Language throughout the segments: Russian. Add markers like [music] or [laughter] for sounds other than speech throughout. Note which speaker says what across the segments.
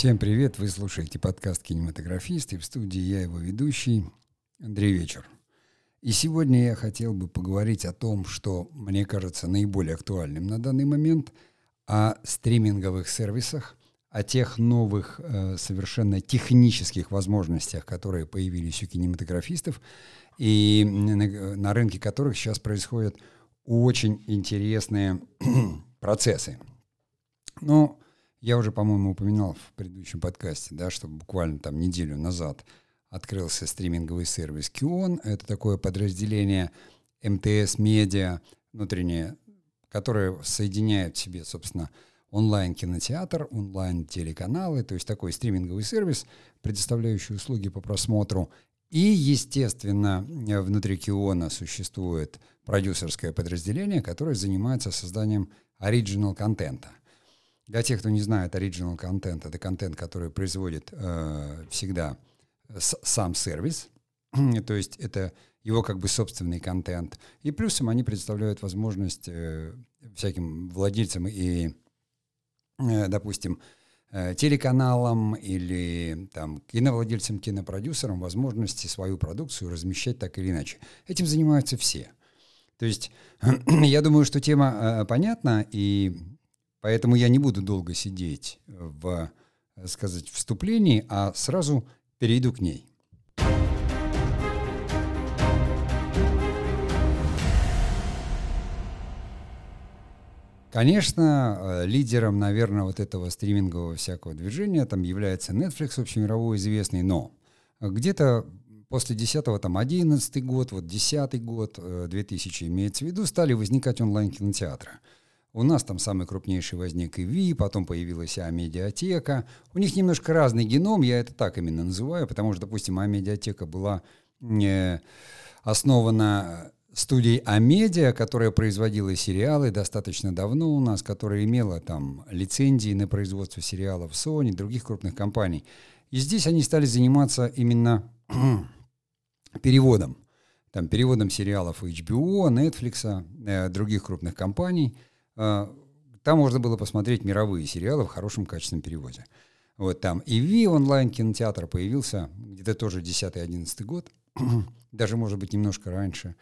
Speaker 1: Всем привет! Вы слушаете подкаст «Кинематографист» и в студии я его ведущий Андрей Вечер. И сегодня я хотел бы поговорить о том, что мне кажется наиболее актуальным на данный момент, о стриминговых сервисах, о тех новых э, совершенно технических возможностях, которые появились у кинематографистов, и на, на рынке которых сейчас происходят очень интересные [clears throat] процессы. Ну, я уже, по-моему, упоминал в предыдущем подкасте, да, что буквально там неделю назад открылся стриминговый сервис Kion. Это такое подразделение МТС Медиа внутреннее, которое соединяет в себе, собственно, онлайн-кинотеатр, онлайн-телеканалы, то есть такой стриминговый сервис, предоставляющий услуги по просмотру. И, естественно, внутри Киона существует продюсерское подразделение, которое занимается созданием оригинал контента. Для тех, кто не знает, оригинал контент — это контент, который производит э, всегда с, сам сервис, [clears throat] то есть это его как бы собственный контент. И плюсом они предоставляют возможность э, всяким владельцам и, э, допустим, э, телеканалам или там киновладельцам, кинопродюсерам возможности свою продукцию размещать так или иначе. Этим занимаются все. То есть [clears throat] я думаю, что тема э, понятна, и Поэтому я не буду долго сидеть в, сказать, вступлении, а сразу перейду к ней. Конечно, лидером, наверное, вот этого стримингового всякого движения там является Netflix, общемировой известный, но где-то после 10-го, там, 11 год, вот 10 год, 2000 имеется в виду, стали возникать онлайн-кинотеатры. У нас там самый крупнейший возник ИВИ, потом появилась А-медиатека. У них немножко разный геном, я это так именно называю, потому что, допустим, А-медиатека была э, основана студией Амедиа, которая производила сериалы достаточно давно у нас, которая имела там лицензии на производство сериалов Sony, других крупных компаний. И здесь они стали заниматься именно [clears throat] переводом. Там, переводом сериалов HBO, Netflix, э, других крупных компаний – там можно было посмотреть мировые сериалы в хорошем качественном переводе. Вот там и Ви онлайн-кинотеатр появился где-то тоже 10-11 год, [clears throat] даже, может быть, немножко раньше.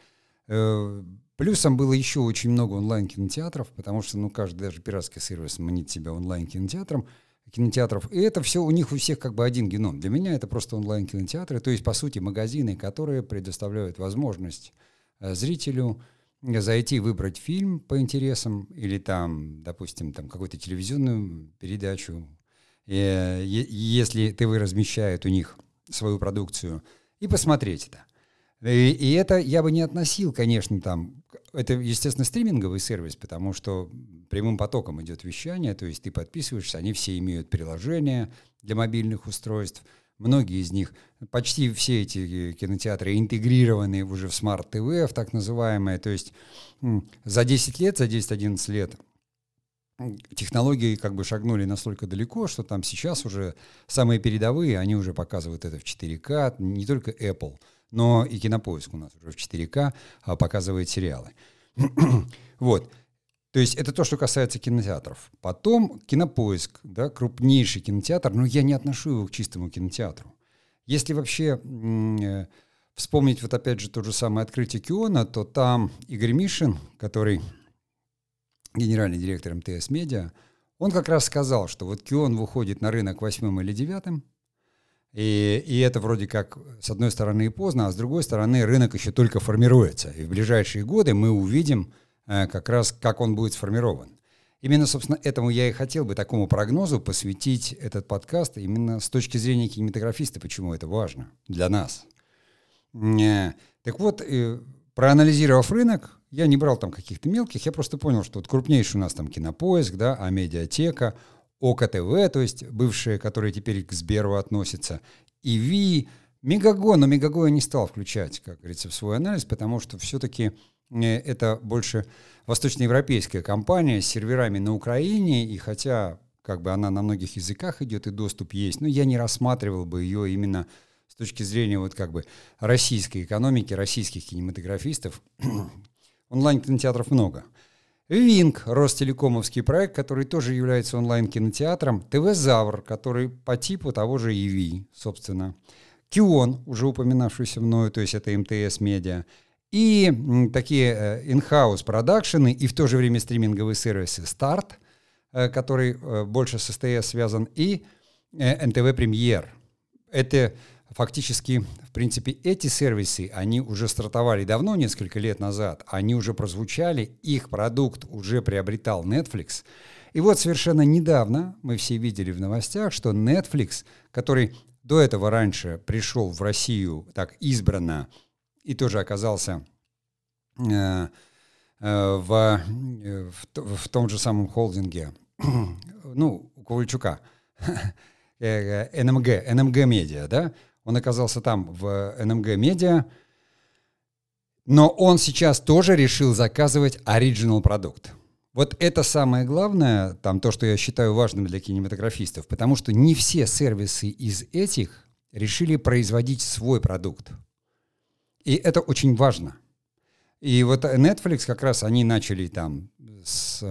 Speaker 1: Э, плюсом было еще очень много онлайн-кинотеатров, потому что, ну, каждый даже пиратский сервис манит себя онлайн-кинотеатром, кинотеатров. И это все у них у всех как бы один геном. Для меня это просто онлайн-кинотеатры, то есть, по сути, магазины, которые предоставляют возможность э, зрителю зайти, выбрать фильм по интересам или там, допустим, там какую-то телевизионную передачу, и, если ТВ размещает у них свою продукцию, и посмотреть это. И, и это я бы не относил, конечно, там, это, естественно, стриминговый сервис, потому что прямым потоком идет вещание, то есть ты подписываешься, они все имеют приложения для мобильных устройств – Многие из них, почти все эти кинотеатры интегрированы уже в Smart TV, в так называемое. То есть за 10 лет, за 10-11 лет технологии как бы шагнули настолько далеко, что там сейчас уже самые передовые, они уже показывают это в 4К, не только Apple, но и Кинопоиск у нас уже в 4К а, показывает сериалы. [clears throat] вот. То есть это то, что касается кинотеатров. Потом кинопоиск, да, крупнейший кинотеатр, но я не отношу его к чистому кинотеатру. Если вообще э, вспомнить вот опять же то же самое открытие Киона, то там Игорь Мишин, который генеральный директор МТС Медиа, он как раз сказал, что вот Кион выходит на рынок восьмым или девятым, и, и это вроде как, с одной стороны, и поздно, а с другой стороны, рынок еще только формируется. И в ближайшие годы мы увидим как раз как он будет сформирован. Именно, собственно, этому я и хотел бы, такому прогнозу, посвятить этот подкаст именно с точки зрения кинематографиста, почему это важно для нас. Э, так вот, э, проанализировав рынок, я не брал там каких-то мелких, я просто понял, что вот крупнейший у нас там Кинопоиск, да, а медиатека, ОКТВ, то есть бывшие, которые теперь к Сберу относятся, ИВИ, Мегаго, но Мегаго я не стал включать, как говорится, в свой анализ, потому что все-таки Э, это больше восточноевропейская компания с серверами на Украине, и хотя как бы она на многих языках идет и доступ есть, но я не рассматривал бы ее именно с точки зрения вот как бы российской экономики, российских кинематографистов. [clears throat] Онлайн-кинотеатров много. Винг, Ростелекомовский проект, который тоже является онлайн-кинотеатром, ТВ-Завр, который по типу того же ЕВИ, собственно, Кион, уже упоминавшийся мною, то есть это МТС Медиа, и такие in-house продакшены и в то же время стриминговые сервисы Старт, э, который э, больше с СТС связан, и НТВ Премьер. Это фактически, в принципе, эти сервисы, они уже стартовали давно, несколько лет назад, они уже прозвучали, их продукт уже приобретал Netflix. И вот совершенно недавно мы все видели в новостях, что Netflix, который до этого раньше пришел в Россию так избранно и тоже оказался э, э, в, э, в, в том же самом холдинге, [clears throat] ну, у Ковальчука, [laughs] НМГ, НМГ Медиа, да, он оказался там, в НМГ Медиа, но он сейчас тоже решил заказывать оригинал продукт. Вот это самое главное, там то, что я считаю важным для кинематографистов, потому что не все сервисы из этих решили производить свой продукт. И это очень важно. И вот Netflix как раз они начали там с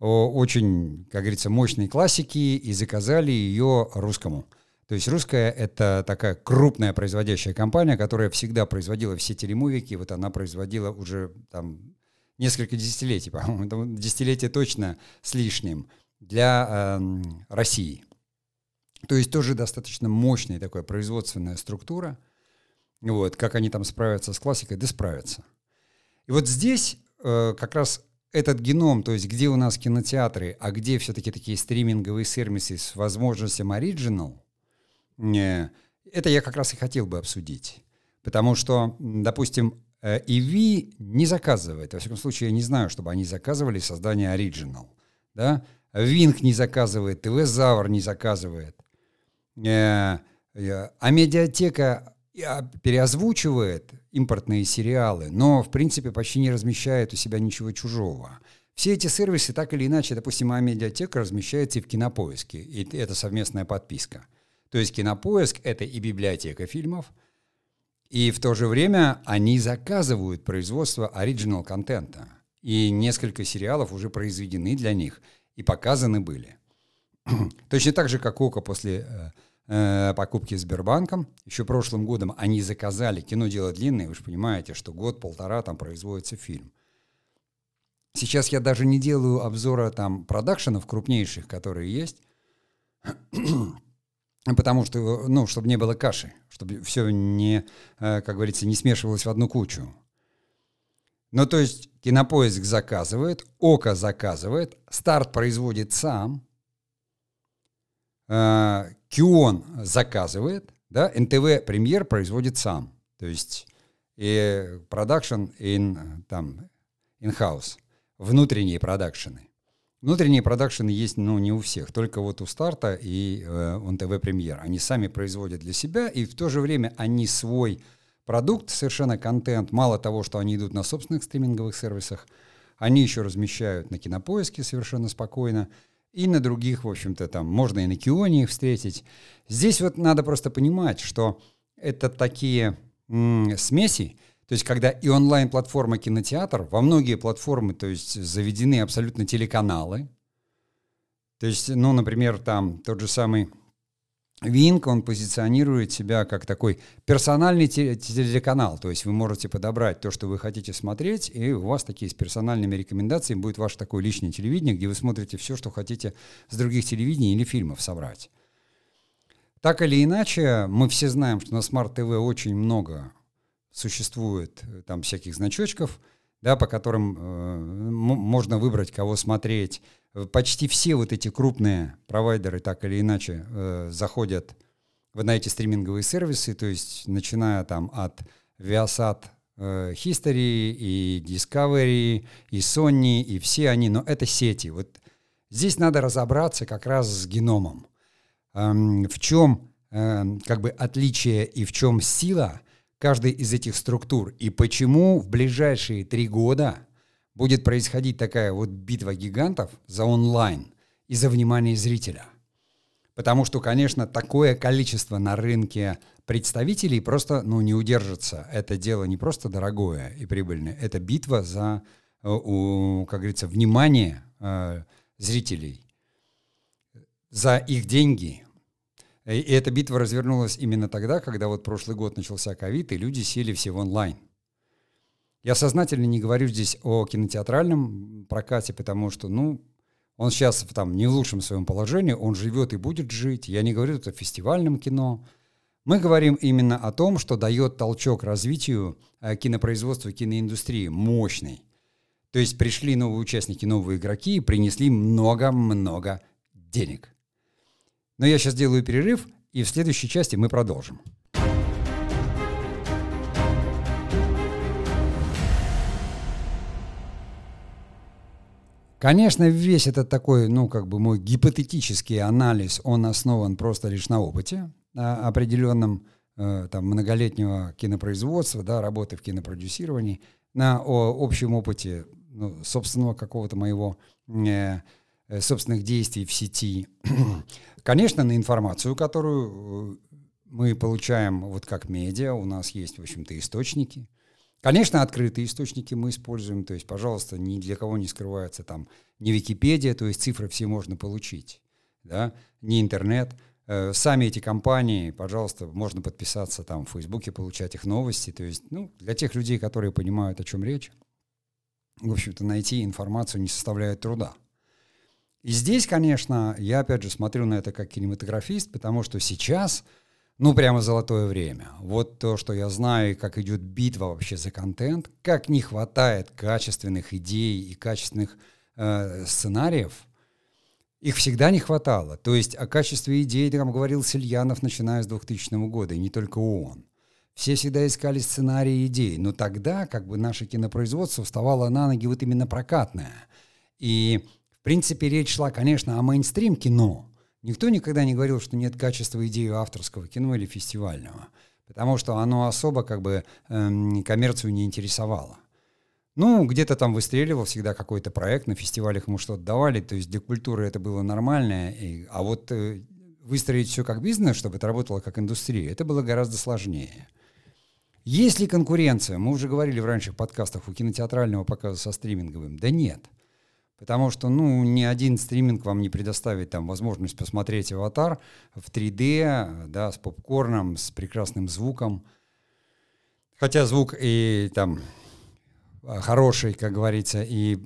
Speaker 1: очень, как говорится, мощной классики и заказали ее русскому. То есть русская — это такая крупная производящая компания, которая всегда производила все телемувики. Вот она производила уже там несколько десятилетий, по-моему, десятилетие точно с лишним для э, России. То есть тоже достаточно мощная такая производственная структура. Вот, как они там справятся с классикой, да справятся. И вот здесь э, как раз этот геном, то есть где у нас кинотеатры, а где все-таки такие стриминговые сервисы с возможностью оригинал, это я как раз и хотел бы обсудить. Потому что, допустим, EV э, не заказывает, во всяком случае, я не знаю, чтобы они заказывали создание оригинал. Да? Винг не заказывает, ТВ-Завр не заказывает. Э, э, а медиатека переозвучивает импортные сериалы, но, в принципе, почти не размещает у себя ничего чужого. Все эти сервисы так или иначе, допустим, а медиатека размещается и в кинопоиске, и это совместная подписка. То есть кинопоиск — это и библиотека фильмов, и в то же время они заказывают производство оригинал контента. И несколько сериалов уже произведены для них и показаны были. [clears throat] Точно так же, как Ока после э, покупки Сбербанком. Еще прошлым годом они заказали, кино дело длинное, вы же понимаете, что год-полтора там производится фильм. Сейчас я даже не делаю обзора там продакшенов крупнейших, которые есть, [clears throat] потому что, ну, чтобы не было каши, чтобы все не, э, как говорится, не смешивалось в одну кучу. Ну, то есть кинопоиск заказывает, Ока заказывает, старт производит сам, э, Кион заказывает, да, НТВ премьер производит сам. То есть и продакшн in, там, in-house, внутренние продакшены. Внутренние продакшены есть, ну, не у всех, только вот у Старта и э, НТВ Премьер. Они сами производят для себя, и в то же время они свой продукт, совершенно контент, мало того, что они идут на собственных стриминговых сервисах, они еще размещают на Кинопоиске совершенно спокойно, и на других, в общем-то, там можно и на Кионе их встретить. Здесь вот надо просто понимать, что это такие м- смеси, то есть когда и онлайн-платформа кинотеатр, во многие платформы, то есть заведены абсолютно телеканалы. То есть, ну, например, там тот же самый Винк, он позиционирует себя как такой персональный телеканал, то есть вы можете подобрать то, что вы хотите смотреть, и у вас такие с персональными рекомендациями будет ваше такое личное телевидение, где вы смотрите все, что хотите с других телевидений или фильмов собрать. Так или иначе, мы все знаем, что на Smart TV очень много существует э, там всяких значочков, да, по которым э, можно выбрать, кого смотреть. Почти все вот эти крупные провайдеры так или иначе э, заходят на эти стриминговые сервисы, то есть начиная там от Viasat э, History и Discovery и Sony и все они, но это сети. Вот здесь надо разобраться как раз с геномом. Эм, в чем э, как бы отличие и в чем сила каждой из этих структур и почему в ближайшие три года будет происходить такая вот битва гигантов за онлайн и за внимание зрителя. Потому что, конечно, такое количество на рынке представителей просто ну, не удержится. Это дело не просто дорогое и прибыльное, это битва за у, как говорится, внимание зрителей за их деньги. И эта битва развернулась именно тогда, когда вот прошлый год начался ковид, и люди сели все в онлайн. Я сознательно не говорю здесь о кинотеатральном прокате, потому что, ну, он сейчас там не в лучшем своем положении, он живет и будет жить. Я не говорю это о фестивальном кино. Мы говорим именно о том, что дает толчок развитию э, кинопроизводства, киноиндустрии мощный. То есть пришли новые участники, новые игроки и принесли много-много денег. Но я сейчас делаю перерыв, и в следующей части мы продолжим. Конечно, весь этот такой, ну, как бы мой гипотетический анализ, он основан просто лишь на опыте а, определенном, э, там, многолетнего кинопроизводства, да, работы в кинопродюсировании, на общем опыте ну, собственного какого-то моего, э, э собственных действий в сети. [clears throat] Конечно, на информацию, которую э, мы получаем вот как медиа, у нас есть, в общем-то, источники – Конечно, открытые источники мы используем, то есть, пожалуйста, ни для кого не скрывается там не Википедия, то есть цифры все можно получить, да, не интернет. Э, сами эти компании, пожалуйста, можно подписаться там в Фейсбуке, получать их новости, то есть, ну, для тех людей, которые понимают, о чем речь, в общем-то, найти информацию не составляет труда. И здесь, конечно, я опять же смотрю на это как кинематографист, потому что сейчас – ну, прямо золотое время. Вот то, что я знаю, как идет битва вообще за контент, как не хватает качественных идей и качественных э, сценариев. Их всегда не хватало. То есть о качестве идей там говорил Сельянов, начиная с 2000 года, и не только он. Все всегда искали сценарии и идеи, но тогда как бы наше кинопроизводство вставало на ноги вот именно прокатное. И, в принципе, речь шла, конечно, о мейнстрим кино, Никто никогда не говорил, что нет качества идеи авторского кино или фестивального, потому что оно особо как бы эм, коммерцию не интересовало. Ну, где-то там выстреливал всегда какой-то проект, на фестивалях ему что-то давали, то есть для культуры это было нормально, и, а вот э, выстроить все как бизнес, чтобы это работало как индустрия, это было гораздо сложнее. Есть ли конкуренция? Мы уже говорили в ранних подкастах у кинотеатрального показа со стриминговым. Да нет. Потому что, ну, ни один стриминг вам не предоставит там возможность посмотреть «Аватар» в 3D, да, с попкорном, с прекрасным звуком. Хотя звук и там хороший, как говорится, и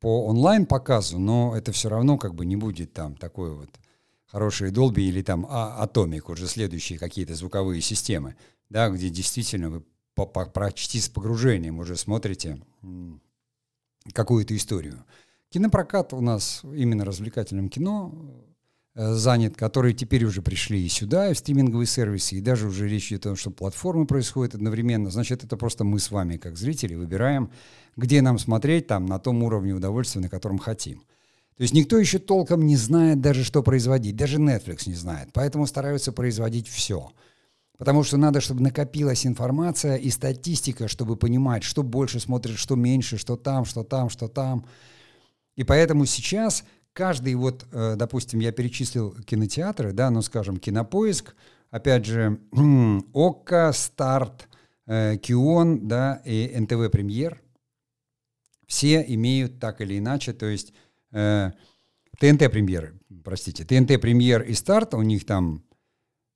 Speaker 1: по онлайн-показу, но это все равно как бы не будет там такой вот хороший Dolby или там а, Atomic, уже следующие какие-то звуковые системы, да, где действительно вы по, по, почти с погружением уже смотрите какую-то историю. Кинопрокат у нас именно развлекательным кино э, занят, которые теперь уже пришли и сюда, и в стриминговые сервисы, и даже уже речь идет о том, что платформы происходят одновременно. Значит, это просто мы с вами, как зрители, выбираем, где нам смотреть, там, на том уровне удовольствия, на котором хотим. То есть никто еще толком не знает даже, что производить. Даже Netflix не знает. Поэтому стараются производить все. Потому что надо, чтобы накопилась информация и статистика, чтобы понимать, что больше смотрит, что меньше, что там, что там, что там. И поэтому сейчас каждый, вот, э, допустим, я перечислил кинотеатры, да, ну, скажем, Кинопоиск, опять же, [clears throat] ОККО, Старт, э, Кион, да, и НТВ Премьер, все имеют так или иначе, то есть э, ТНТ Премьер, простите, ТНТ Премьер и Старт, у них там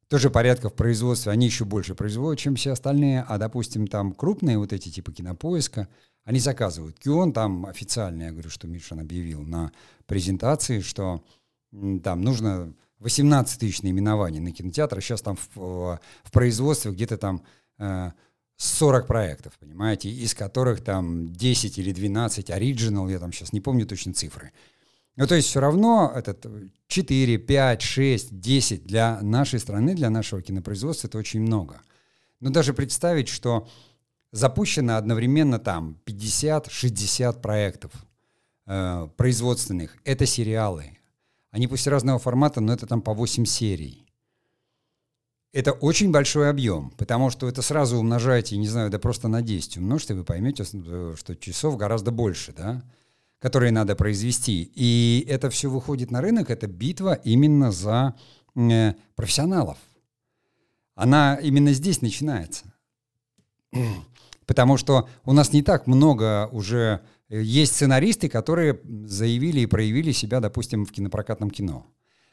Speaker 1: тоже порядка в производстве, они еще больше производят, чем все остальные, а, допустим, там крупные вот эти типа кинопоиска, они заказывают. Кион там официально, я говорю, что Мишин объявил на презентации, что там нужно 18 тысяч наименований на кинотеатр, сейчас там в, в производстве где-то там э, 40 проектов, понимаете, из которых там 10 или 12 оригинал, я там сейчас не помню точно цифры. Ну, то есть все равно этот 4, 5, 6, 10 для нашей страны, для нашего кинопроизводства это очень много. Но даже представить, что запущено одновременно там 50-60 проектов э, производственных. Это сериалы. Они пусть разного формата, но это там по 8 серий. Это очень большой объем, потому что это сразу умножаете, не знаю, да просто на 10 умножьте, вы поймете, что часов гораздо больше, да? которые надо произвести. И это все выходит на рынок, это битва именно за э, профессионалов. Она именно здесь начинается. Потому что у нас не так много уже Есть сценаристы, которые заявили и проявили себя, допустим, в кинопрокатном кино.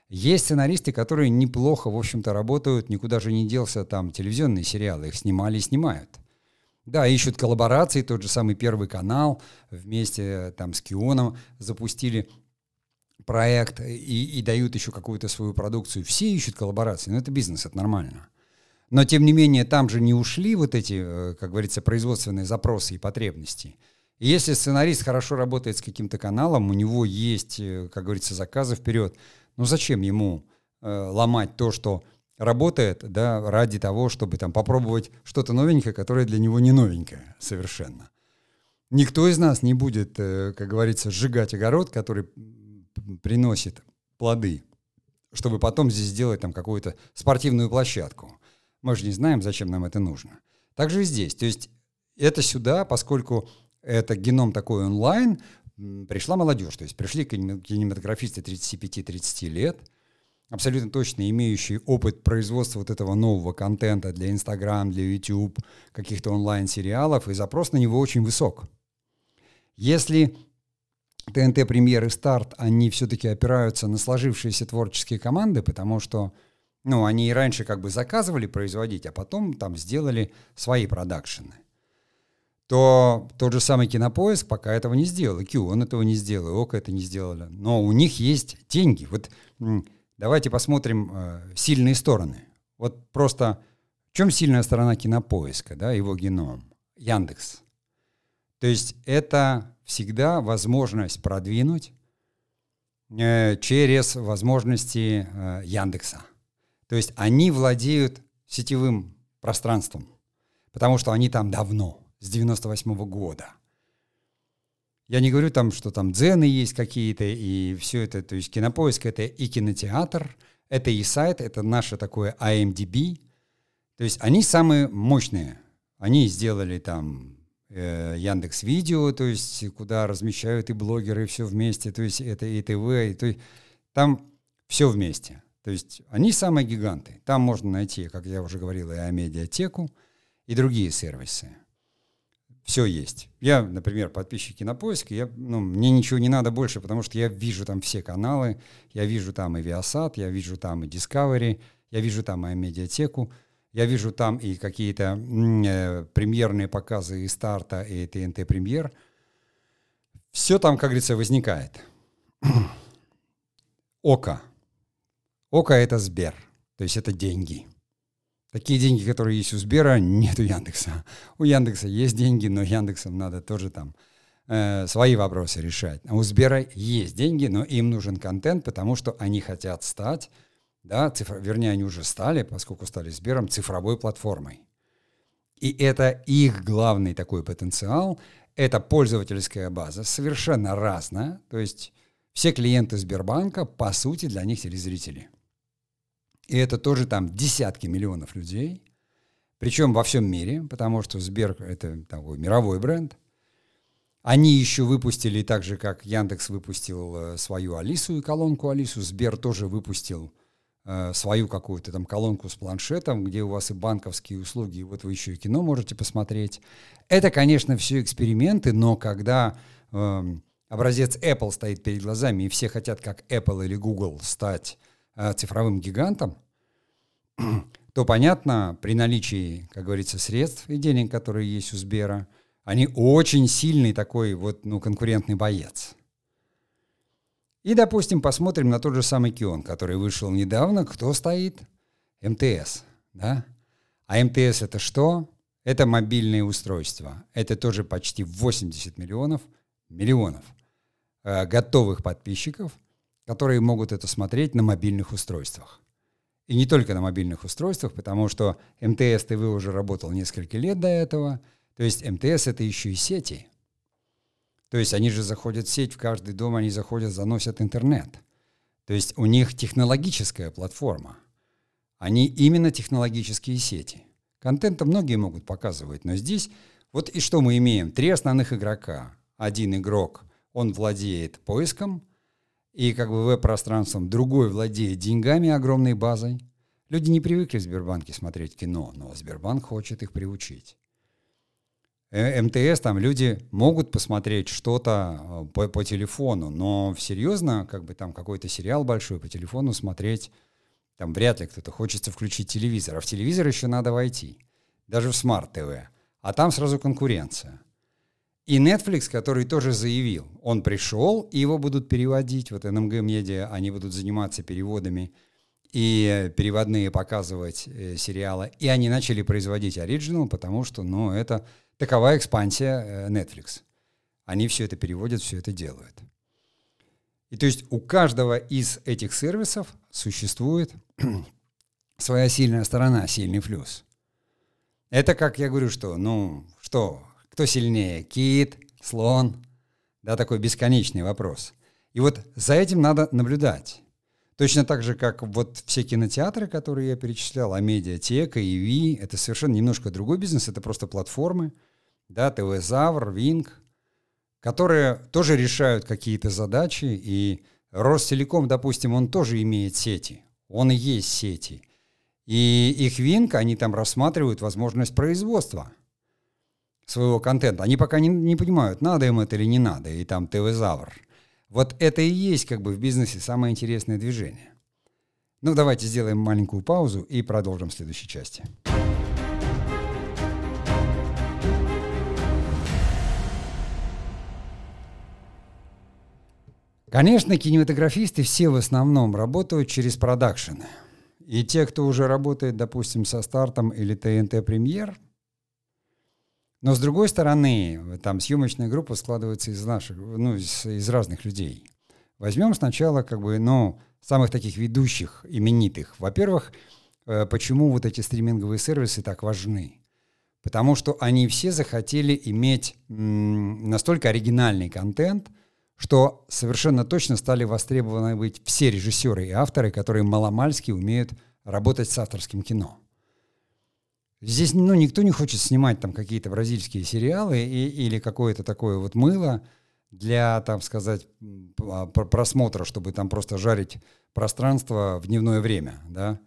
Speaker 1: Есть сценаристы, которые неплохо, в общем-то, работают, никуда же не делся там телевизионные сериалы, их снимали и снимают. Да, ищут коллаборации, тот же самый Первый канал вместе там с Кионом запустили проект и, и дают еще какую-то свою продукцию. Все ищут коллаборации, но это бизнес, это нормально. Но, тем не менее, там же не ушли вот эти, э, как говорится, производственные запросы и потребности. Если сценарист хорошо работает с каким-то каналом, у него есть, э, как говорится, заказы вперед, ну зачем ему э, ломать то, что работает, да, ради того, чтобы там попробовать что-то новенькое, которое для него не новенькое совершенно. Никто из нас не будет, э, как говорится, сжигать огород, который приносит плоды, чтобы потом здесь сделать там какую-то спортивную площадку. Мы же не знаем, зачем нам это нужно. Также и здесь. То есть это сюда, поскольку это геном такой онлайн, пришла молодежь, то есть пришли кинематографисты 35-30 лет, абсолютно точно имеющие опыт производства вот этого нового контента для Instagram, для YouTube, каких-то онлайн-сериалов, и запрос на него очень высок. Если ТНТ премьеры старт, они все-таки опираются на сложившиеся творческие команды, потому что ну, они и раньше как бы заказывали производить, а потом там сделали свои продакшены то тот же самый Кинопоиск пока этого не сделал, и Q, он этого не сделал, и ОКО это не сделали. Но у них есть деньги. Вот давайте посмотрим э, сильные стороны. Вот просто в чем сильная сторона Кинопоиска, да, его геном? Яндекс. То есть это всегда возможность продвинуть э, через возможности э, Яндекса. То есть они владеют сетевым пространством, потому что они там давно с 98 -го года. Я не говорю там, что там дзены есть какие-то, и все это, то есть кинопоиск это и кинотеатр, это и сайт, это наше такое IMDb. То есть они самые мощные. Они сделали там э, Яндекс Видео, то есть куда размещают и блогеры, и все вместе, то есть это и ТВ, и, то есть там все вместе. То есть они самые гиганты. Там можно найти, как я уже говорил, и медиатеку, и другие сервисы все есть. Я, например, подписчик Кинопоиска, я, ну, мне ничего не надо больше, потому что я вижу там все каналы, я вижу там и Viasat, я вижу там и Discovery, я вижу там и медиатеку, я вижу там и какие-то э, премьерные показы и старта, и ТНТ премьер. Все там, как говорится, возникает. [clears throat] Ока. Ока — это Сбер, то есть это деньги — Такие деньги, которые есть у Сбера, нет у Яндекса. У Яндекса есть деньги, но Яндексам надо тоже там э, свои вопросы решать. А у Сбера есть деньги, но им нужен контент, потому что они хотят стать, да, цифр, вернее, они уже стали, поскольку стали Сбером, цифровой платформой. И это их главный такой потенциал, это пользовательская база, совершенно разная. То есть все клиенты Сбербанка, по сути, для них телезрители. И это тоже там десятки миллионов людей, причем во всем мире, потому что Сбер — это такой мировой бренд. Они еще выпустили, так же, как Яндекс выпустил э, свою Алису и колонку Алису, Сбер тоже выпустил э, свою какую-то там колонку с планшетом, где у вас и банковские услуги, и вот вы еще и кино можете посмотреть. Это, конечно, все эксперименты, но когда э, образец Apple стоит перед глазами, и все хотят, как Apple или Google, стать цифровым гигантом, [clears throat] то понятно, при наличии, как говорится, средств и денег, которые есть у Сбера, они очень сильный такой вот, ну, конкурентный боец. И, допустим, посмотрим на тот же самый Кион, который вышел недавно. Кто стоит? МТС, да? А МТС это что? Это мобильные устройства. Это тоже почти 80 миллионов, миллионов э, готовых подписчиков – которые могут это смотреть на мобильных устройствах. И не только на мобильных устройствах, потому что МТС ТВ уже работал несколько лет до этого. То есть МТС это еще и сети. То есть они же заходят в сеть, в каждый дом они заходят, заносят интернет. То есть у них технологическая платформа. Они именно технологические сети. Контента многие могут показывать, но здесь вот и что мы имеем? Три основных игрока. Один игрок, он владеет поиском, и как бы веб-пространством, другой владеет деньгами, огромной базой. Люди не привыкли в Сбербанке смотреть кино, но Сбербанк хочет их приучить. Э, МТС, там люди могут посмотреть что-то э, по, по телефону, но серьезно, как бы там какой-то сериал большой по телефону смотреть, там вряд ли кто-то хочется включить телевизор, а в телевизор еще надо войти, даже в смарт-ТВ, а там сразу конкуренция. И Netflix, который тоже заявил, он пришел, и его будут переводить, вот НМГ Медиа, они будут заниматься переводами и переводные показывать э, сериалы, и они начали производить оригинал, потому что, ну, это Такова экспансия э, Netflix. Они все это переводят, все это делают. И то есть у каждого из этих сервисов существует [clears throat] своя сильная сторона, сильный плюс. Это как я говорю, что, ну, что, кто сильнее, кит, слон? Да, такой бесконечный вопрос. И вот за этим надо наблюдать. Точно так же, как вот все кинотеатры, которые я перечислял, а медиатека, ИВИ, это совершенно немножко другой бизнес, это просто платформы, да, ТВ-Завр, Винг, которые тоже решают какие-то задачи, и Ростелеком, допустим, он тоже имеет сети, он и есть сети. И их Винг, они там рассматривают возможность производства своего контента. Они пока не, не понимают, надо им это или не надо, и там ТВ-Завр. Вот это и есть как бы в бизнесе самое интересное движение. Ну, давайте сделаем маленькую паузу и продолжим в следующей части. Конечно, кинематографисты все в основном работают через продакшены. И те, кто уже работает, допустим, со стартом или ТНТ премьер, но с другой стороны, там съемочная группа складывается из наших, ну, из, из разных людей. Возьмем сначала, как бы, ну, самых таких ведущих, именитых. Во-первых, э, почему вот эти стриминговые сервисы так важны? Потому что они все захотели иметь настолько оригинальный контент – что совершенно точно стали востребованы быть все режиссеры и авторы, которые маломальски умеют работать с авторским кино. Здесь ну, никто не хочет снимать там какие-то бразильские сериалы и, или какое-то такое вот мыло для, там сказать, а, просмотра, чтобы там просто жарить пространство в дневное время, да.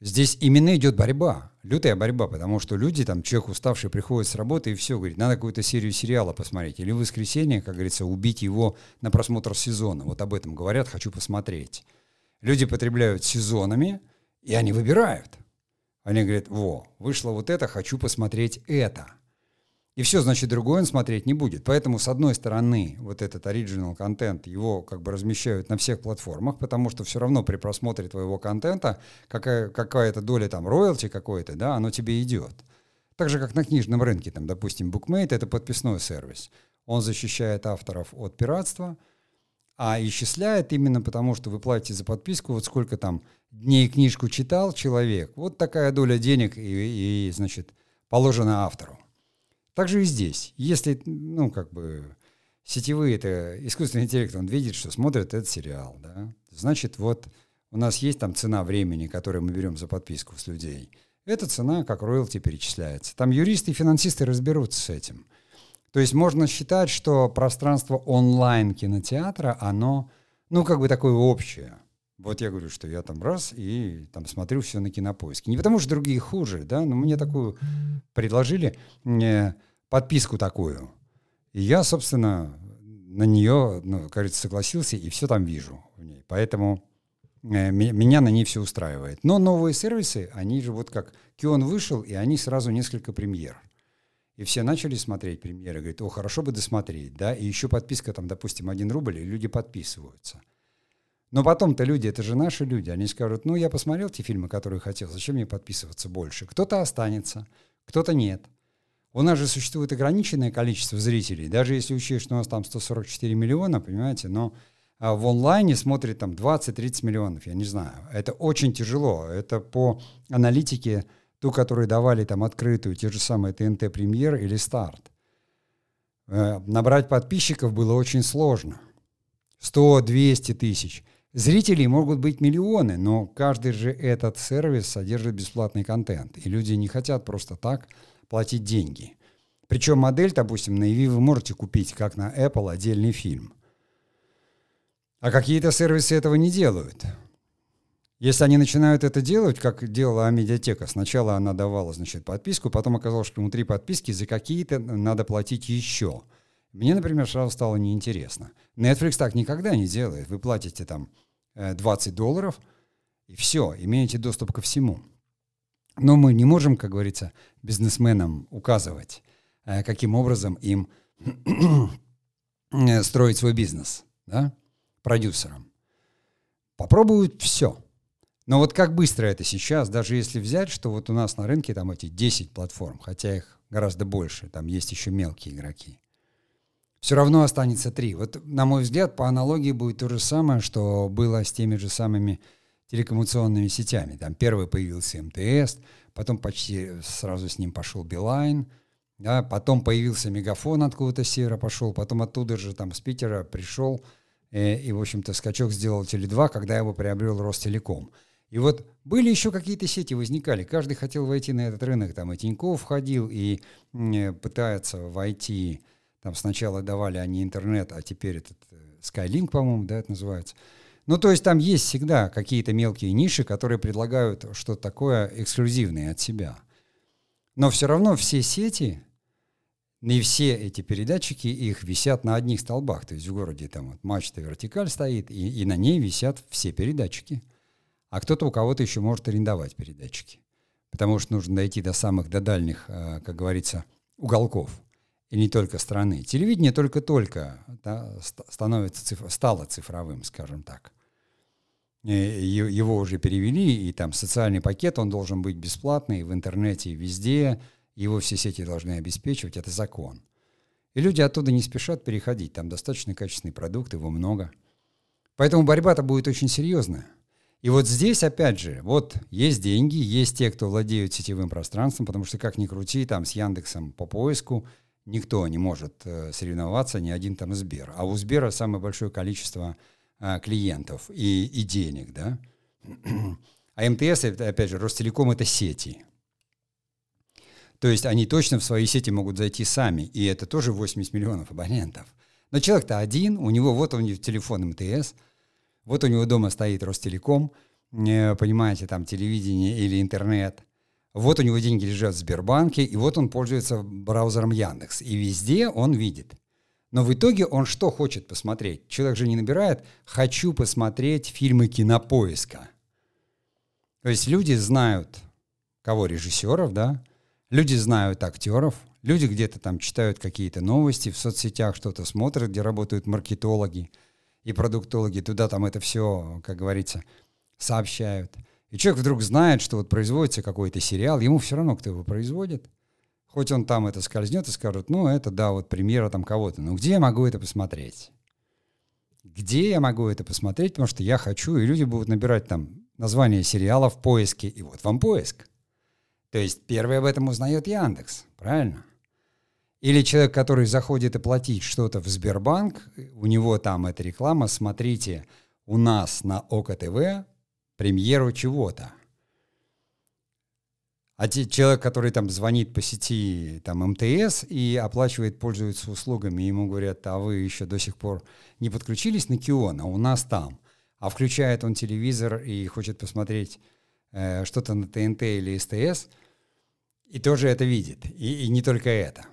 Speaker 1: Здесь именно идет борьба, лютая борьба, потому что люди, там, человек уставший приходит с работы и все, говорит, надо какую-то серию сериала посмотреть. Или в воскресенье, как говорится, убить его на просмотр сезона. Вот об этом говорят, хочу посмотреть. Люди потребляют сезонами, и они выбирают. Они говорят, во, вышло вот это, хочу посмотреть это. И все, значит, другое он смотреть не будет. Поэтому, с одной стороны, вот этот оригинал контент, его как бы размещают на всех платформах, потому что все равно при просмотре твоего контента какая, какая-то доля там роялти какой-то, да, оно тебе идет. Так же, как на книжном рынке, там, допустим, Bookmate — это подписной сервис. Он защищает авторов от пиратства, а исчисляет именно потому, что вы платите за подписку, вот сколько там дней книжку читал человек, вот такая доля денег и, и значит, положена автору. Также и здесь. Если, ну, как бы, сетевые, это искусственный интеллект, он видит, что смотрит этот сериал, да, значит, вот у нас есть там цена времени, которую мы берем за подписку с людей. Эта цена как роялти перечисляется. Там юристы и финансисты разберутся с этим. То есть можно считать, что пространство онлайн кинотеатра, оно, ну, как бы такое общее. Вот я говорю, что я там раз и там смотрю все на кинопоиске. Не потому что другие хуже, да, но мне такую предложили мне подписку такую. И я, собственно, на нее, ну, кажется, согласился и все там вижу в ней. Поэтому э, меня на ней все устраивает. Но новые сервисы, они же вот как Кион вышел, и они сразу несколько премьер. И все начали смотреть премьеры, говорят, о, хорошо бы досмотреть, да, и еще подписка там, допустим, один рубль, и люди подписываются – но потом-то люди, это же наши люди, они скажут, ну, я посмотрел те фильмы, которые хотел, зачем мне подписываться больше? Кто-то останется, кто-то нет. У нас же существует ограниченное количество зрителей, даже если учесть, что у нас там 144 миллиона, понимаете, но а в онлайне смотрит там 20-30 миллионов, я не знаю. Это очень тяжело. Это по аналитике, ту, которую давали там открытую, те же самые ТНТ Премьер или Старт. Э, набрать подписчиков было очень сложно. 100-200 тысяч. Зрителей могут быть миллионы, но каждый же этот сервис содержит бесплатный контент, и люди не хотят просто так платить деньги. Причем модель, допустим, на EV вы можете купить, как на Apple, отдельный фильм. А какие-то сервисы этого не делают. Если они начинают это делать, как делала Амедиатека, сначала она давала, значит, подписку, потом оказалось, что внутри подписки за какие-то надо платить еще. Мне, например, сразу стало неинтересно. Netflix так никогда не делает. Вы платите там 20 э, долларов, и все, имеете доступ ко всему. Но мы не можем, как говорится, бизнесменам указывать, э, каким образом им [clears throat] э, строить свой бизнес, да, продюсерам. Попробуют все. Но вот как быстро это сейчас, даже если взять, что вот у нас на рынке там эти 10 платформ, хотя их гораздо больше, там есть еще мелкие игроки, все равно останется три. Вот, на мой взгляд, по аналогии будет то же самое, что было с теми же самыми телекоммуникационными сетями. Там первый появился МТС, потом почти сразу с ним пошел Билайн, да, потом появился Мегафон откуда-то с севера пошел, потом оттуда же там с Питера пришел, э, и, в общем-то, скачок сделал Теле2, когда его приобрел Ростелеком. И вот были еще какие-то сети возникали. Каждый хотел войти на этот рынок. Там и Тиньков входил, и э, пытается войти. Там сначала давали они интернет, а теперь этот э, Skylink, по-моему, да, это называется. Ну, то есть там есть всегда какие-то мелкие ниши, которые предлагают что-то такое эксклюзивное от себя. Но все равно все сети, и все эти передатчики, их висят на одних столбах. То есть в городе там вот мачта вертикаль стоит, и, и на ней висят все передатчики а кто-то у кого-то еще может арендовать передатчики. Потому что нужно дойти до самых, до дальних, а, как говорится, уголков. И не только страны. Телевидение только-только да, становится, цифр, стало цифровым, скажем так. И его уже перевели, и там социальный пакет, он должен быть бесплатный в интернете везде, его все сети должны обеспечивать, это закон. И люди оттуда не спешат переходить, там достаточно качественный продукт, его много. Поэтому борьба-то будет очень серьезная. И вот здесь, опять же, вот есть деньги, есть те, кто владеют сетевым пространством, потому что, как ни крути, там с Яндексом по поиску никто не может э, соревноваться, ни один там Сбер. А у Сбера самое большое количество э, клиентов и, и денег, да. [clears throat] А МТС, опять же, Ростелеком — это сети. То есть они точно в свои сети могут зайти сами, и это тоже 80 миллионов абонентов. Но человек-то один, у него вот он телефон МТС — вот у него дома стоит Ростелеком, понимаете, там телевидение или интернет. Вот у него деньги лежат в Сбербанке, и вот он пользуется браузером Яндекс. И везде он видит. Но в итоге он что хочет посмотреть? Человек же не набирает «хочу посмотреть фильмы кинопоиска». То есть люди знают, кого режиссеров, да, люди знают актеров, люди где-то там читают какие-то новости в соцсетях, что-то смотрят, где работают маркетологи – и продуктологи туда там это все, как говорится, сообщают. И человек вдруг знает, что вот производится какой-то сериал, ему все равно, кто его производит. Хоть он там это скользнет и скажет, ну, это, да, вот премьера там кого-то. Но где я могу это посмотреть? Где я могу это посмотреть? Потому что я хочу, и люди будут набирать там название сериала в поиске, и вот вам поиск. То есть первый об этом узнает Яндекс, правильно? Или человек, который заходит и платить что-то в Сбербанк, у него там эта реклама, смотрите, у нас на ОКТВ премьеру чего-то. А те, человек, который там звонит по сети там, МТС и оплачивает, пользуется услугами, ему говорят, а вы еще до сих пор не подключились на Кион, а у нас там. А включает он телевизор и хочет посмотреть э, что-то на ТНТ или СТС, и тоже это видит. И, и не только это.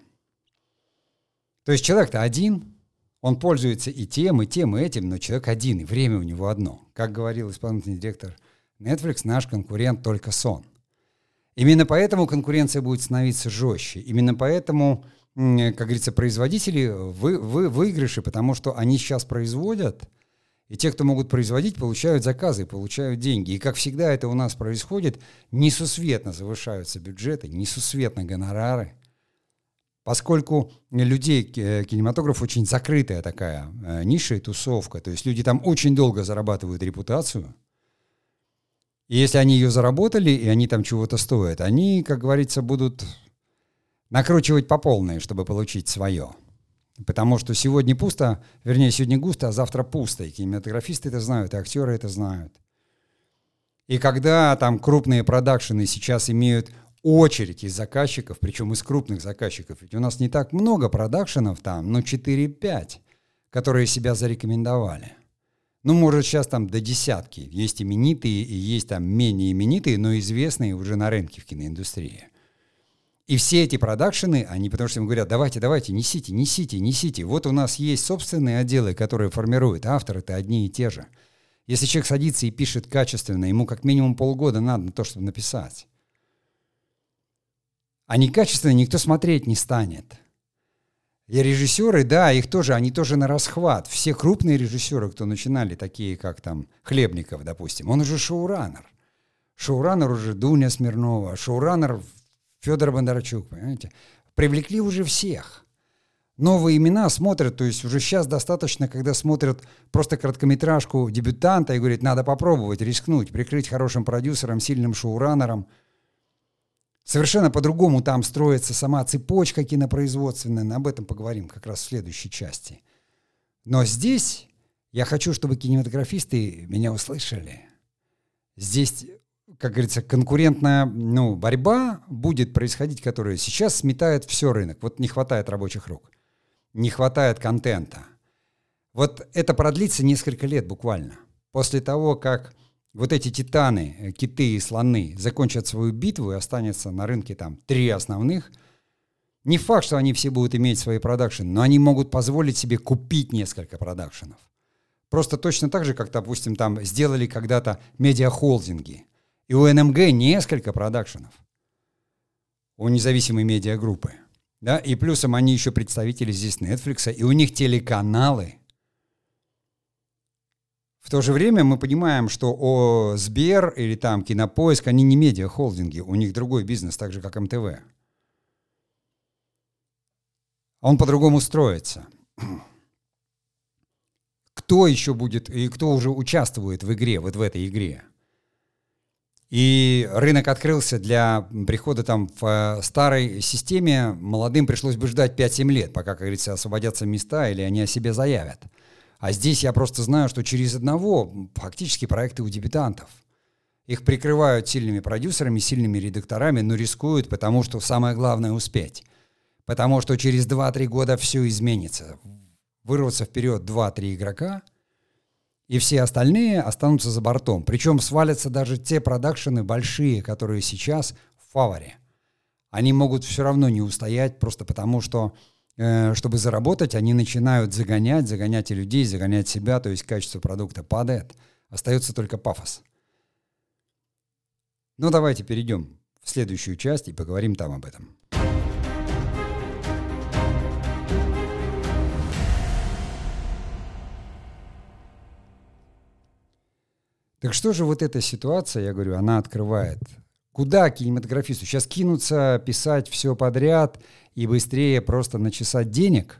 Speaker 1: То есть человек-то один, он пользуется и тем, и тем, и этим, но человек один, и время у него одно. Как говорил исполнительный директор Netflix, наш конкурент только сон. Именно поэтому конкуренция будет становиться жестче. Именно поэтому, как говорится, производители вы, вы, выигрыши, потому что они сейчас производят, и те, кто могут производить, получают заказы, получают деньги. И как всегда это у нас происходит, несусветно завышаются бюджеты, несусветно гонорары – поскольку людей э, кинематограф очень закрытая такая э, ниша и тусовка, то есть люди там очень долго зарабатывают репутацию, и если они ее заработали, и они там чего-то стоят, они, как говорится, будут накручивать по полной, чтобы получить свое. Потому что сегодня пусто, вернее, сегодня густо, а завтра пусто. И кинематографисты это знают, и актеры это знают. И когда там крупные продакшены сейчас имеют очередь из заказчиков, причем из крупных заказчиков. Ведь у нас не так много продакшенов там, но 4-5, которые себя зарекомендовали. Ну, может, сейчас там до десятки. Есть именитые и есть там менее именитые, но известные уже на рынке в киноиндустрии. И все эти продакшены, они потому что им говорят, давайте, давайте, несите, несите, несите. Вот у нас есть собственные отделы, которые формируют. Авторы-то одни и те же. Если человек садится и пишет качественно, ему как минимум полгода надо на то, чтобы написать. А некачественно никто смотреть не станет. И режиссеры, да, их тоже, они тоже на расхват. Все крупные режиссеры, кто начинали, такие как там Хлебников, допустим, он уже шоураннер. Шоураннер уже Дуня Смирнова, шоураннер Федор Бондарчук, понимаете? Привлекли уже всех. Новые имена смотрят, то есть уже сейчас достаточно, когда смотрят просто короткометражку дебютанта и говорят, надо попробовать, рискнуть, прикрыть хорошим продюсером, сильным шоураннером. Совершенно по-другому там строится сама цепочка кинопроизводственная, об этом поговорим как раз в следующей части. Но здесь я хочу, чтобы кинематографисты меня услышали. Здесь как говорится, конкурентная ну, борьба будет происходить, которая сейчас сметает все рынок. Вот не хватает рабочих рук, не хватает контента. Вот это продлится несколько лет буквально. После того, как вот эти титаны, э, киты и слоны закончат свою битву и останется на рынке там три основных, не факт, что они все будут иметь свои продакшены, но они могут позволить себе купить несколько продакшенов. Просто точно так же, как, допустим, там сделали когда-то медиахолдинги – и у НМГ несколько продакшенов. У независимой медиагруппы. Да? И плюсом они еще представители здесь Netflix, и у них телеканалы. В то же время мы понимаем, что о Сбер или там Кинопоиск, они не медиахолдинги, у них другой бизнес, так же как МТВ. Он по-другому строится. [clears throat] Кто еще будет и кто уже участвует в игре, вот в этой игре? И рынок открылся для прихода там в э, старой системе. Молодым пришлось бы ждать 5-7 лет, пока, как говорится, освободятся места или они о себе заявят. А здесь я просто знаю, что через одного фактически проекты у дебютантов. Их прикрывают сильными продюсерами, сильными редакторами, но рискуют, потому что самое главное успеть. Потому что через 2-3 года все изменится. Вырваться вперед 2-3 игрока – и все остальные останутся за бортом. Причем свалятся даже те продакшены большие, которые сейчас в фаворе. Они могут все равно не устоять, просто потому что, чтобы заработать, они начинают загонять, загонять и людей, загонять себя, то есть качество продукта падает. Остается только пафос. Ну давайте перейдем в следующую часть и поговорим там об этом. Так что же вот эта ситуация, я говорю, она открывает? Куда кинематографисту? Сейчас кинуться, писать все подряд и быстрее просто начесать денег?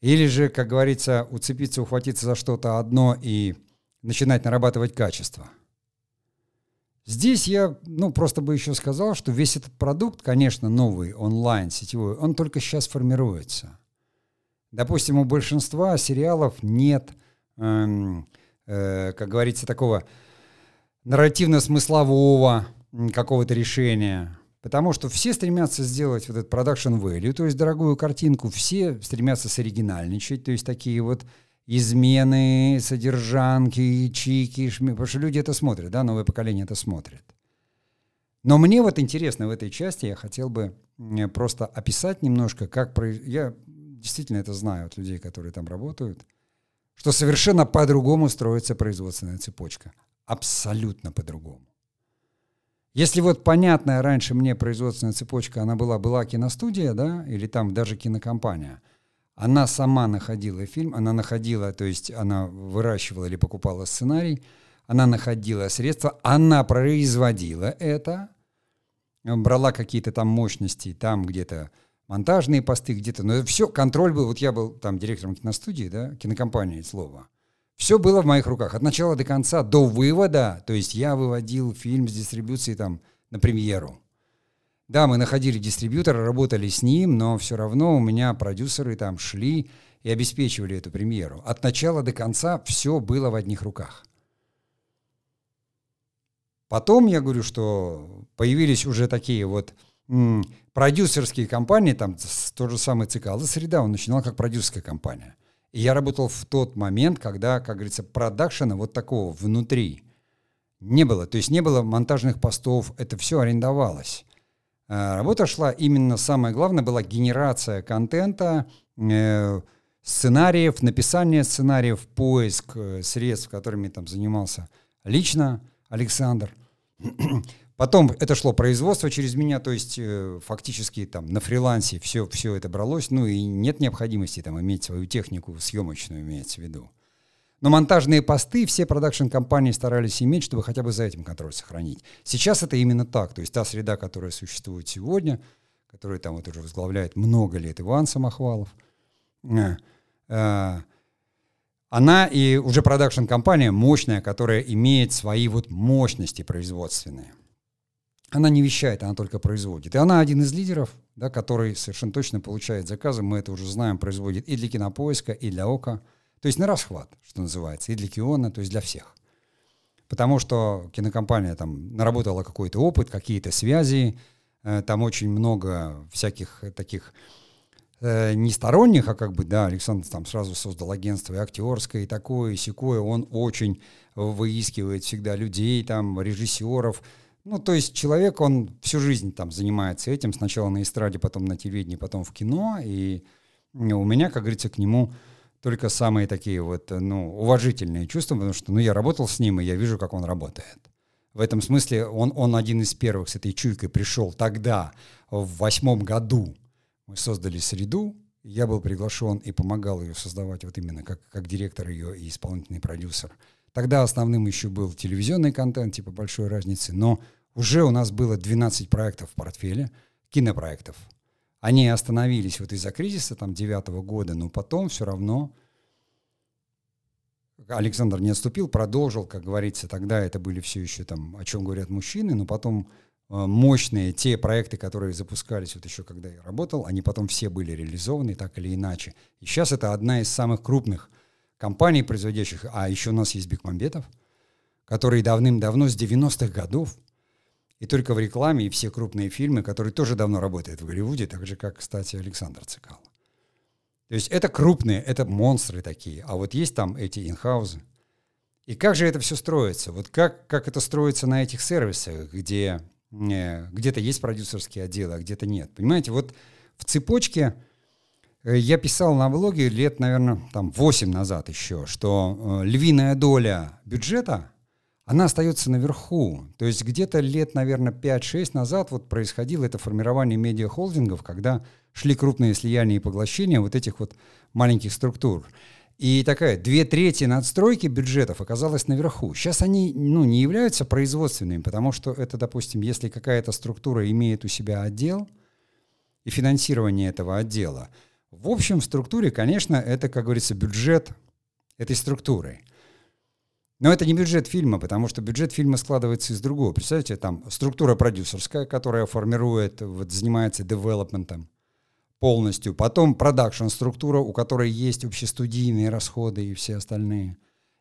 Speaker 1: Или же, как говорится, уцепиться, ухватиться за что-то одно и начинать нарабатывать качество? Здесь я, ну, просто бы еще сказал, что весь этот продукт, конечно, новый, онлайн, сетевой, он только сейчас формируется. Допустим, у большинства сериалов нет эм, э, как говорится, такого нарративно-смыслового какого-то решения. Потому что все стремятся сделать вот этот production value, то есть дорогую картинку, все стремятся соригинальничать, то есть такие вот измены, содержанки, чики, шми, потому что люди это смотрят, да, новое поколение это смотрит. Но мне вот интересно в этой части, я хотел бы просто описать немножко, как... Про... Я действительно это знаю от людей, которые там работают – что совершенно по-другому строится производственная цепочка. Абсолютно по-другому. Если вот понятная раньше мне производственная цепочка, она была, была киностудия, да, или там даже кинокомпания, она сама находила фильм, она находила, то есть она выращивала или покупала сценарий, она находила средства, она производила это, брала какие-то там мощности, там где-то монтажные посты где-то, но все, контроль был, вот я был там директором киностудии, да, кинокомпании, слово. Все было в моих руках, от начала до конца, до вывода, то есть я выводил фильм с дистрибуции там на премьеру. Да, мы находили дистрибьютора, работали с ним, но все равно у меня продюсеры там шли и обеспечивали эту премьеру. От начала до конца все было в одних руках. Потом я говорю, что появились уже такие вот продюсерские компании, там тот же самый ЦК, «Алла Среда», он начинал как продюсерская компания. И я работал в тот момент, когда, как говорится, продакшена вот такого внутри не было. То есть не было монтажных постов, это все арендовалось. А, работа шла именно, самое главное, была генерация контента, э, сценариев, написание сценариев, поиск э, средств, которыми там занимался лично Александр. Потом это шло производство через меня, то есть э, фактически там на фрилансе все, все это бралось, ну и нет необходимости там иметь свою технику съемочную, имеется в виду. Но монтажные посты все продакшн-компании старались иметь, чтобы хотя бы за этим контроль сохранить. Сейчас это именно так. То есть та среда, которая существует сегодня, которую там вот уже возглавляет много лет Иван Самохвалов, э, э, она и уже продакшн-компания мощная, которая имеет свои вот мощности производственные. Она не вещает, она только производит. И она один из лидеров, да, который совершенно точно получает заказы, мы это уже знаем, производит и для кинопоиска, и для ОКО – то есть на расхват, что называется, и для Киона, то есть для всех. Потому что кинокомпания там наработала какой-то опыт, какие-то связи, э, там очень много всяких таких э, не а как бы, да, Александр там сразу создал агентство и актерское, и такое, и секое, он очень выискивает всегда людей, там, режиссеров, ну, то есть человек, он всю жизнь там занимается этим, сначала на эстраде, потом на телевидении, потом в кино, и у меня, как говорится, к нему только самые такие вот, ну, уважительные чувства, потому что, ну, я работал с ним, и я вижу, как он работает. В этом смысле он, он один из первых с этой чуйкой пришел тогда, в восьмом году. Мы создали среду, я был приглашен и помогал ее создавать вот именно как, как директор ее и исполнительный продюсер. Тогда основным еще был телевизионный контент, типа большой разницы, но уже у нас было 12 проектов в портфеле, кинопроектов. Они остановились вот из-за кризиса там девятого года, но потом все равно Александр не отступил, продолжил, как говорится, тогда это были все еще там, о чем говорят мужчины, но потом э, мощные те проекты, которые запускались вот еще когда я работал, они потом все были реализованы так или иначе. И сейчас это одна из самых крупных компаний, производящих, а еще у нас есть Бекмамбетов, который давным-давно, с 90-х годов, и только в рекламе, и все крупные фильмы, которые тоже давно работают в Голливуде, так же, как, кстати, Александр Цикал. То есть это крупные, это монстры такие, а вот есть там эти инхаузы. И как же это все строится? Вот как, как это строится на этих сервисах, где э, где-то есть продюсерские отделы, а где-то нет. Понимаете, вот в цепочке я писал на блоге лет, наверное, там 8 назад еще, что э, львиная доля бюджета она остается наверху. То есть где-то лет, наверное, 5-6 назад вот происходило это формирование медиахолдингов, когда шли крупные слияния и поглощения вот этих вот маленьких структур. И такая две трети надстройки бюджетов оказалась наверху. Сейчас они ну, не являются производственными, потому что это, допустим, если какая-то структура имеет у себя отдел и финансирование этого отдела, в общем структуре, конечно, это, как говорится, бюджет этой структуры – но это не бюджет фильма, потому что бюджет фильма складывается из другого. Представляете, там структура продюсерская, которая формирует, вот, занимается девелопментом полностью. Потом продакшн структура, у которой есть общестудийные расходы и все остальные.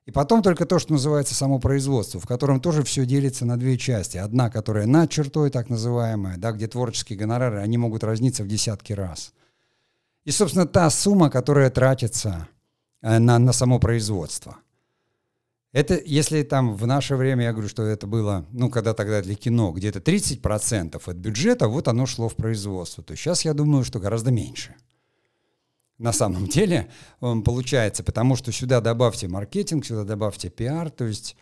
Speaker 1: И потом только то, что называется само производство, в котором тоже все делится на две части. Одна, которая над чертой, так называемая, да, где творческие гонорары, они могут разниться в десятки раз. И, собственно, та сумма, которая тратится э, на, на само производство – это, если там в наше время, я говорю, что это было, ну, когда тогда для кино, где-то 30% от бюджета, вот оно шло в производство, то сейчас я думаю, что гораздо меньше. На самом [laughs] деле он получается, потому что сюда добавьте маркетинг, сюда добавьте пиар, то есть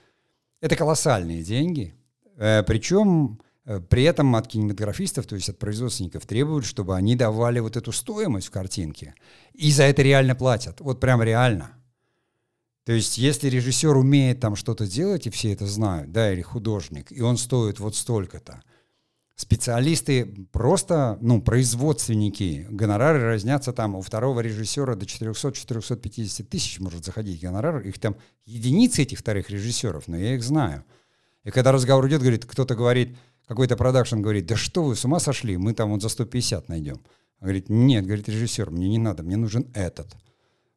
Speaker 1: это колоссальные деньги. Э, причем при этом от кинематографистов, то есть от производственников требуют, чтобы они давали вот эту стоимость в картинке. И за это реально платят. Вот прям реально. То есть, если режиссер умеет там что-то делать, и все это знают, да, или художник, и он стоит вот столько-то, специалисты просто, ну, производственники, гонорары разнятся там у второго режиссера до 400-450 тысяч может заходить гонорар, их там единицы этих вторых режиссеров, но я их знаю. И когда разговор идет, говорит, кто-то говорит, какой-то продакшн говорит, да что вы, с ума сошли, мы там вот за 150 найдем. Он говорит, нет, говорит режиссер, мне не надо, мне нужен этот.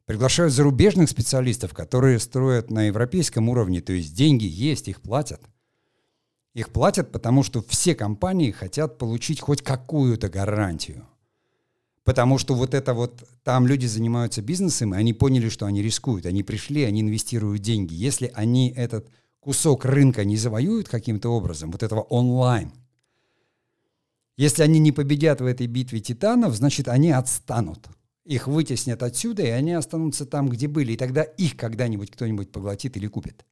Speaker 1: Приглашают зарубежных специалистов, которые строят на европейском уровне, то есть деньги есть, их платят. Их платят, потому что все компании хотят получить хоть какую-то гарантию. Потому что вот это вот, там люди занимаются бизнесом, и они поняли, что они рискуют. Они пришли, они инвестируют деньги. Если они этот кусок рынка не завоюют каким-то образом, вот этого онлайн, если они не победят в этой битве титанов, значит, они отстанут. Их вытеснят отсюда, и они останутся там, где были. И тогда их когда-нибудь кто-нибудь поглотит или купит.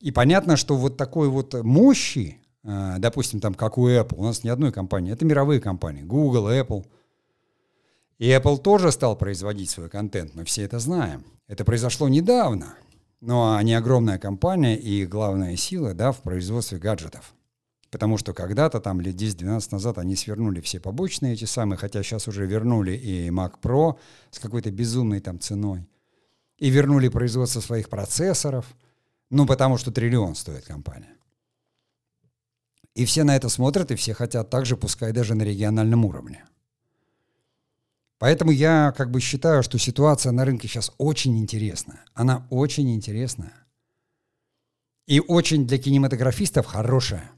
Speaker 1: И понятно, что вот такой вот мощи, а, допустим, там, как у Apple, у нас ни одной компании, это мировые компании, Google, Apple. И Apple тоже стал производить свой контент, мы все это знаем. Это произошло недавно, но они огромная компания и главная сила да, в производстве гаджетов. Потому что когда-то, там лет 10-12 назад, они свернули все побочные эти самые, хотя сейчас уже вернули и Mac Pro с какой-то безумной там ценой. И вернули производство своих процессоров, ну, потому что триллион стоит компания. И все на это смотрят, и все хотят так же, пускай даже на региональном уровне. Поэтому я как бы считаю, что ситуация на рынке сейчас очень интересная. Она очень интересная. И очень для кинематографистов хорошая.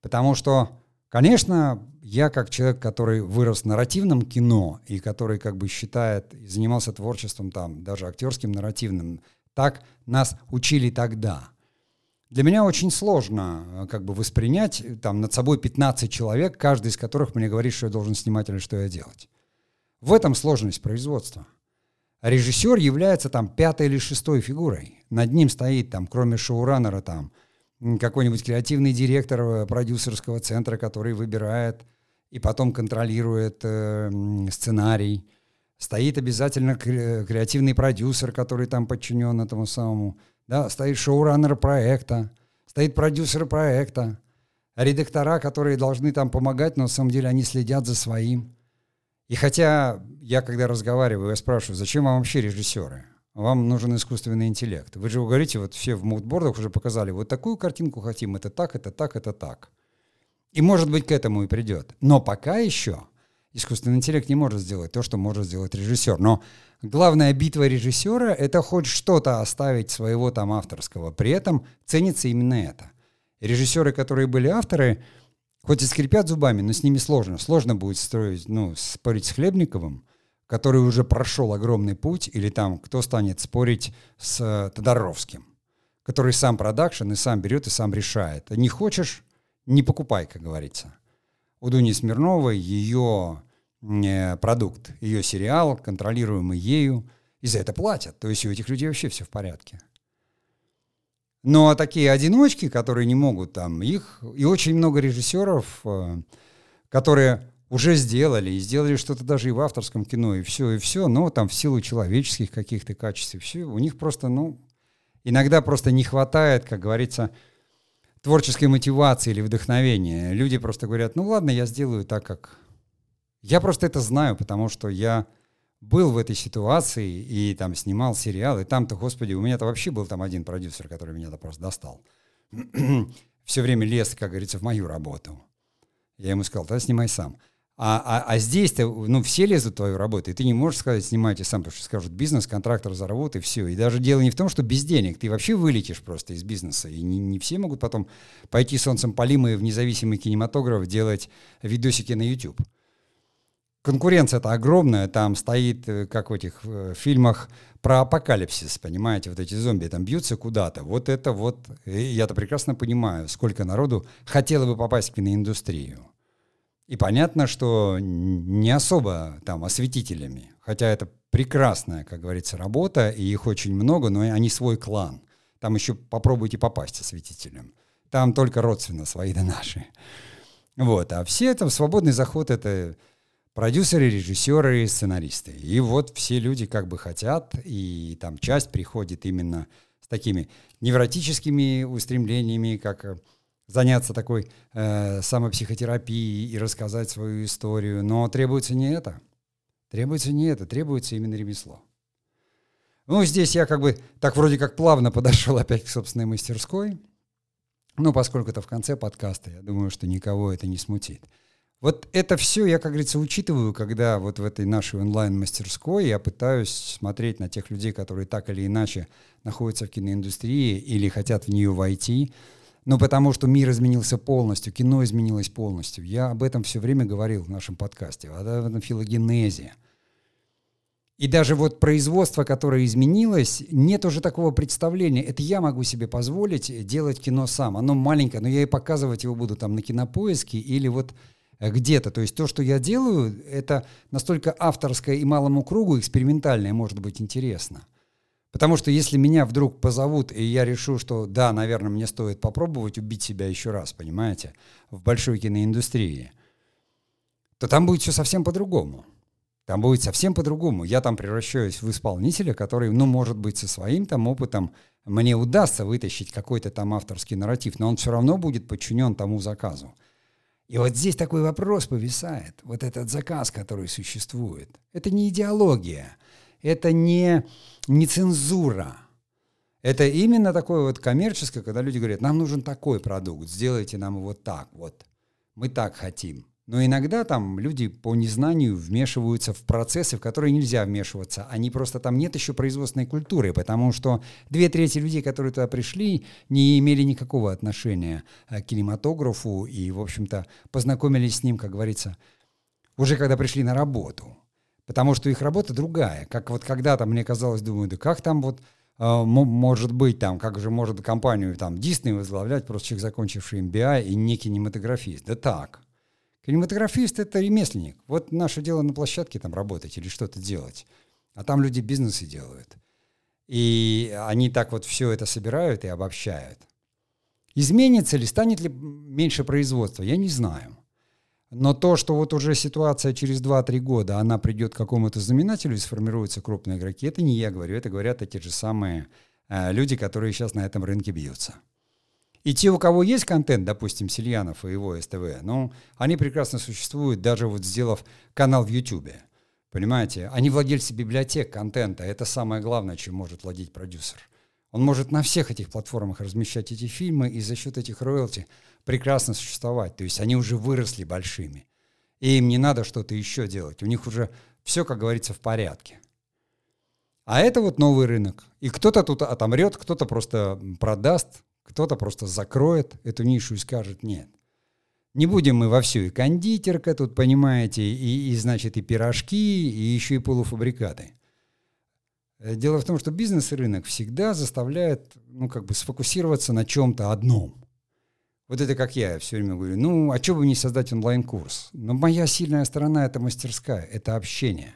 Speaker 1: Потому что, конечно, я как человек, который вырос в нарративном кино и который как бы считает, и занимался творчеством там, даже актерским нарративным, так нас учили тогда – для меня очень сложно э, как бы воспринять э, там над собой 15 человек, каждый из которых мне говорит, что я должен снимать или что я делать. В этом сложность производства. Режиссер является там пятой или шестой фигурой. Над ним стоит там, кроме шоураннера, там какой-нибудь креативный директор э, продюсерского центра, который выбирает и потом контролирует э, сценарий. Стоит обязательно креативный продюсер, который там подчинен этому самому да, стоит шоураннер проекта, стоит продюсер проекта, редактора, которые должны там помогать, но на самом деле они следят за своим. И хотя я, когда разговариваю, я спрашиваю, зачем вам вообще режиссеры? Вам нужен искусственный интеллект. Вы же говорите, вот все в мудбордах уже показали, вот такую картинку хотим, это так, это так, это так. И может быть к этому и придет. Но пока еще искусственный интеллект не может сделать то, что может сделать режиссер. Но главная битва режиссера — это хоть что-то оставить своего там авторского. При этом ценится именно это. Режиссеры, которые были авторы, хоть и скрипят зубами, но с ними сложно. Сложно будет строить, ну, спорить с Хлебниковым, который уже прошел огромный путь, или там кто станет спорить с э, Тодоровским, который сам продакшн и сам берет и сам решает. Не хочешь — не покупай, как говорится у Дуни Смирновой ее э, продукт, ее сериал, контролируемый ею, и за это платят. То есть у этих людей вообще все в порядке. Но такие одиночки, которые не могут там, их, и очень много режиссеров, э, которые уже сделали, и сделали что-то даже и в авторском кино, и все, и все, но там в силу человеческих каких-то качеств, и все, у них просто, ну, иногда просто не хватает, как говорится, творческой мотивации или вдохновения. Люди просто говорят, ну ладно, я сделаю так, как... Я просто это знаю, потому что я был в этой ситуации и там снимал сериал, и там-то, господи, у меня-то вообще был там один продюсер, который меня-то просто достал. [clears throat] Все время лез, как говорится, в мою работу. Я ему сказал, тогда снимай сам. А, а, а здесь-то, ну, все лезут в твою работу, и ты не можешь сказать, снимайте сам, потому что скажут, бизнес, контрактор разорвут, и все. И даже дело не в том, что без денег, ты вообще вылетишь просто из бизнеса, и не, не все могут потом пойти солнцем полимые в независимый кинематограф делать видосики на YouTube. Конкуренция-то огромная, там стоит, э, как в этих э, фильмах про апокалипсис, понимаете, вот эти зомби там бьются куда-то. Вот это вот, я-то прекрасно понимаю, сколько народу хотело бы попасть в киноиндустрию. И понятно, что не особо там осветителями, хотя это прекрасная, как говорится, работа, и их очень много, но они свой клан. Там еще попробуйте попасть осветителем. Там только родственно свои да наши. Вот. А все это свободный заход — это продюсеры, режиссеры, сценаристы. И вот все люди как бы хотят, и там часть приходит именно с такими невротическими устремлениями, как заняться такой э, самопсихотерапией и рассказать свою историю. Но требуется не это. Требуется не это, требуется именно ремесло. Ну, здесь я как бы так вроде как плавно подошел [laughs] опять к собственной мастерской. Ну, поскольку это в конце подкаста, я думаю, что никого это не смутит. Вот это все я, как говорится, учитываю, когда вот в этой нашей онлайн-мастерской я пытаюсь смотреть на тех людей, которые так или иначе находятся в киноиндустрии или хотят в нее войти, но потому что мир изменился полностью, кино изменилось полностью. Я об этом все время говорил в нашем подкасте, об этом филогенезе. И даже вот производство, которое изменилось, нет уже такого представления. Это я могу себе позволить делать кино сам. Оно маленькое, но я и показывать его буду там на кинопоиске или вот где-то. То есть то, что я делаю, это настолько авторское и малому кругу экспериментальное может быть интересно. Потому что если меня вдруг позовут, и я решу, что да, наверное, мне стоит попробовать убить себя еще раз, понимаете, в большой киноиндустрии, то там будет все совсем по-другому. Там будет совсем по-другому. Я там превращаюсь в исполнителя, который, ну, может быть, со своим там опытом мне удастся вытащить какой-то там авторский нарратив, но он все равно будет подчинен тому заказу. И вот здесь такой вопрос повисает. Вот этот заказ, который существует. Это не идеология, это не, не цензура. Это именно такое вот коммерческое, когда люди говорят, нам нужен такой продукт, сделайте нам его так, вот. Мы так хотим. Но иногда там люди по незнанию вмешиваются в процессы, в которые нельзя вмешиваться. Они просто там нет еще производственной культуры, потому что две трети людей, которые туда пришли, не имели никакого отношения к кинематографу и, в общем-то, познакомились с ним, как говорится, уже когда пришли на работу. Потому что их работа другая. Как вот когда-то мне казалось, думаю, да как там вот Uh, может быть там, как же может компанию там Disney возглавлять просто человек, закончивший MBA и не кинематографист. Да так. Кинематографист — это ремесленник. Вот наше дело на площадке там работать или что-то делать. А там люди бизнесы делают. И они так вот все это собирают и обобщают. Изменится ли, станет ли меньше производства, я не знаю. Но то, что вот уже ситуация через 2-3 года, она придет к какому-то знаменателю и сформируются крупные игроки, это не я говорю, это говорят эти же самые э, люди, которые сейчас на этом рынке бьются. И те, у кого есть контент, допустим, Сильянов и его СТВ, ну, они прекрасно существуют, даже вот сделав канал в Ютубе. Понимаете? Они владельцы библиотек контента. Это самое главное, чем может владеть продюсер. Он может на всех этих платформах размещать эти фильмы и за счет этих роялти прекрасно существовать. То есть они уже выросли большими. И им не надо что-то еще делать. У них уже все, как говорится, в порядке. А это вот новый рынок. И кто-то тут отомрет, кто-то просто продаст, кто-то просто закроет эту нишу и скажет нет. Не будем мы во всю и кондитерка тут, понимаете, и, и значит, и пирожки, и еще и полуфабрикаты. Э, дело в том, что бизнес и рынок всегда заставляет, ну, как бы сфокусироваться на чем-то одном. Вот это как я все время говорю, ну, а что бы не создать онлайн-курс? Но моя сильная сторона — это мастерская, это общение.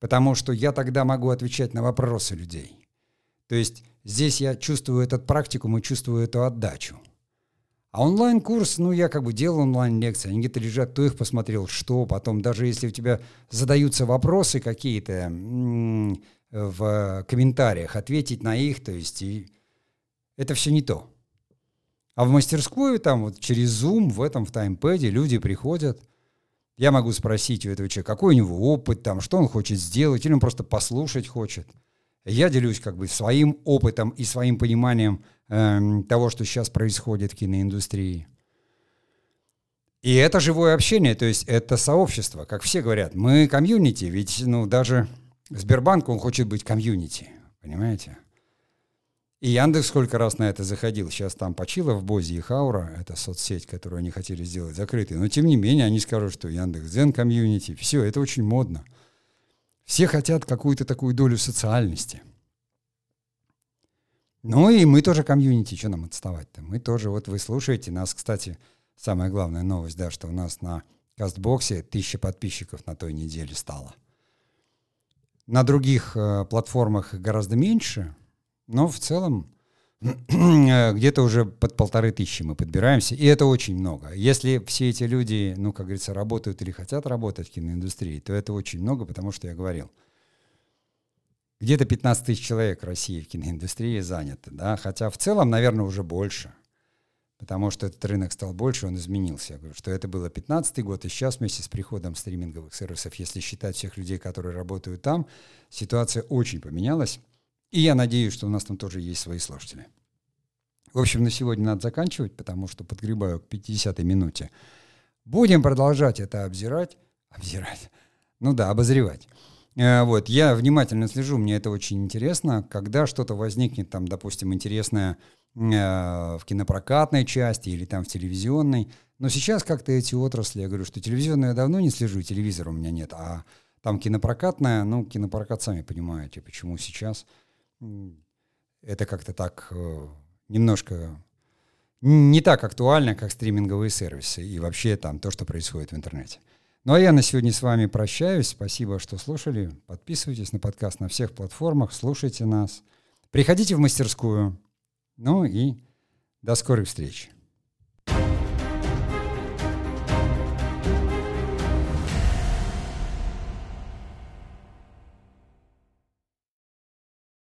Speaker 1: Потому что я тогда могу отвечать на вопросы людей. То есть Здесь я чувствую этот практикум и чувствую эту отдачу. А онлайн-курс, ну, я как бы делал онлайн-лекции, они где-то лежат, то их посмотрел, что, потом даже если у тебя задаются вопросы какие-то в комментариях, ответить на их, то есть и это все не то. А в мастерскую там вот через Zoom в этом, в таймпэде люди приходят, я могу спросить у этого человека, какой у него опыт там, что он хочет сделать, или он просто послушать хочет – я делюсь как бы своим опытом и своим пониманием э, того, что сейчас происходит в киноиндустрии. И это живое общение, то есть это сообщество, как все говорят. Мы комьюнити, ведь ну, даже Сбербанк, он хочет быть комьюнити, понимаете? И Яндекс сколько раз на это заходил. Сейчас там почила в бозе их Аура, это соцсеть, которую они хотели сделать закрытой. Но тем не менее они скажут, что Яндекс Дзен комьюнити. Все, это очень модно. Все хотят какую-то такую долю социальности. Ну и мы тоже комьюнити, что нам отставать-то? Мы тоже, вот вы слушаете нас, кстати, самая главная новость, да, что у нас на Кастбоксе тысяча подписчиков на той неделе стало. На других э, платформах гораздо меньше, но в целом где-то уже под полторы тысячи мы подбираемся, и это очень много. Если все эти люди, ну, как говорится, работают или хотят работать в киноиндустрии, то это очень много, потому что я говорил, где-то 15 тысяч человек в России в киноиндустрии заняты, да, хотя в целом, наверное, уже больше, потому что этот рынок стал больше, он изменился. Я говорю, что это было 15 год, и сейчас вместе с приходом стриминговых сервисов, если считать всех людей, которые работают там, ситуация очень поменялась. И я надеюсь, что у нас там тоже есть свои слушатели. В общем, на сегодня надо заканчивать, потому что подгребаю к 50-й минуте. Будем продолжать это обзирать. Обзирать. Ну да, обозревать. Э, вот, я внимательно слежу, мне это очень интересно. Когда что-то возникнет, там, допустим, интересное в кинопрокатной части или там в телевизионной. Но сейчас как-то эти отрасли, я говорю, что телевизионную я давно не слежу, телевизора у меня нет, а там кинопрокатная, ну, кинопрокат, сами понимаете, почему сейчас это как-то так э, немножко не так актуально, как стриминговые сервисы и вообще там то, что происходит в интернете. Ну а я на сегодня с вами прощаюсь. Спасибо, что слушали. Подписывайтесь на подкаст на всех платформах, слушайте нас. Приходите в мастерскую. Ну и до скорой встречи.